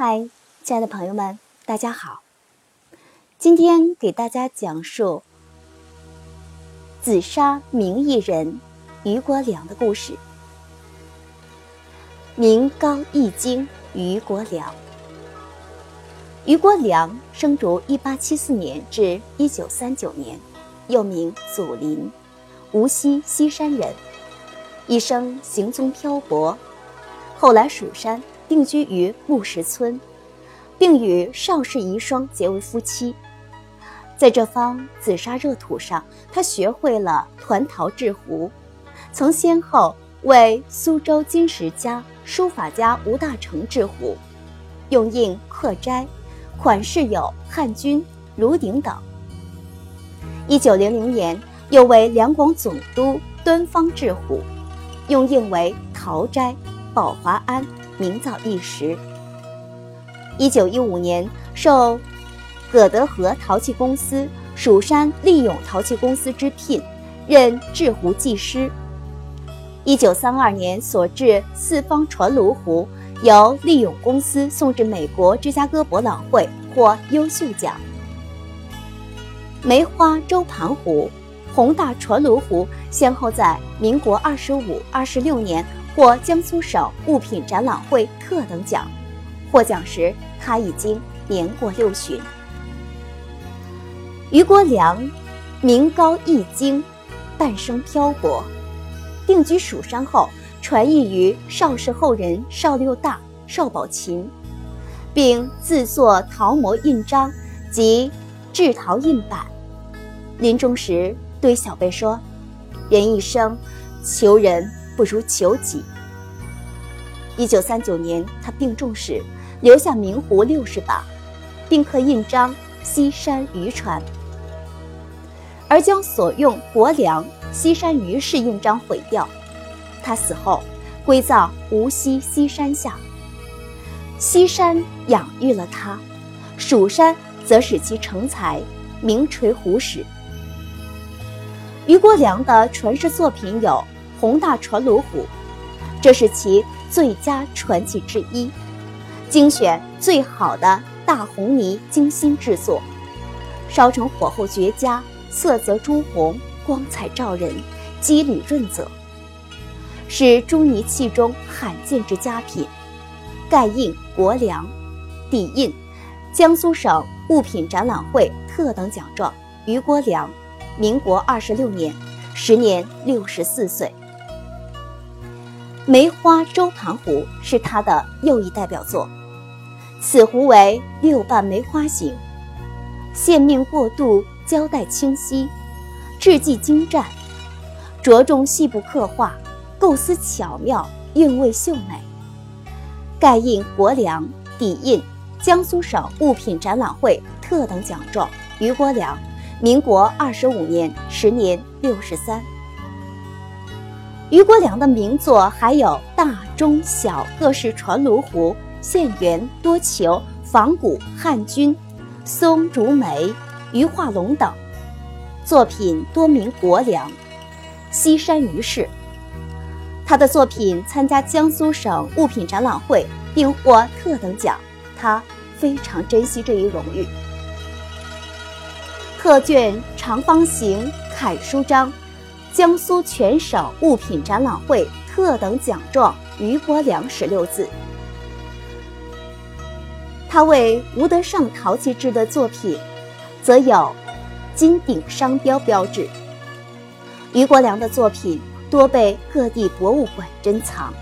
嗨，亲爱的朋友们，大家好。今天给大家讲述紫砂名艺人余国良的故事。名高一经余国良。余国良生卒一八七四年至一九三九年，又名祖林，无锡西山人，一生行踪漂泊，后来蜀山。定居于木石村，并与邵氏遗孀结为夫妻。在这方紫砂热土上，他学会了团陶制壶，曾先后为苏州金石家、书法家吴大成制壶，用印刻斋，款式有汉军、炉鼎等。一九零零年，又为两广总督端方制壶，用印为陶斋、宝华庵。名噪一时。一九一五年，受葛德和陶器公司、蜀山利永陶器公司之聘，任制壶技师。一九三二年所制四方传炉壶，由利永公司送至美国芝加哥博览会，获优秀奖。梅花周盘壶、宏大传炉壶，先后在民国二十五、二十六年。获江苏省物品展览会特等奖，获奖时他已经年过六旬。余国良，名高易经，半生漂泊，定居蜀山后，传艺于邵氏后人邵六大、邵宝琴，并自作陶模印章及制陶印版。临终时对小辈说：“人一生，求人。”不如求己。一九三九年，他病重时，留下明湖六十把，并刻印章“西山渔船”，而将所用“国梁西山渔”氏印章毁掉。他死后，归葬无锡西山下。西山养育了他，蜀山则使其成才，名垂湖史。余国良的传世作品有。宏大传炉虎，这是其最佳传奇之一，精选最好的大红泥精心制作，烧成火候绝佳，色泽朱红，光彩照人，肌理润泽，是朱泥器中罕见之佳品。盖印国良，底印江苏省物品展览会特等奖状。余国良，民国二十六年，时年六十四岁。梅花周盘壶是他的又一代表作，此壶为六瓣梅花形，线面过渡，交代清晰，质迹精湛，着重细部刻画，构思巧妙，韵味秀美。盖印国良，底印江苏省物品展览会特等奖状。余国良，民国二十五年，时年六十三。余国良的名作还有大、中、小各式传炉壶、线圆、多球、仿古、汉军、松竹梅、鱼化龙等作品，多名国良、西山余氏。他的作品参加江苏省物品展览会，并获特等奖，他非常珍惜这一荣誉。特卷长方形楷书章。江苏全省物品展览会特等奖状余国良十六字。他为吴德胜陶器制的作品，则有金鼎商标标志。余国良的作品多被各地博物馆珍藏，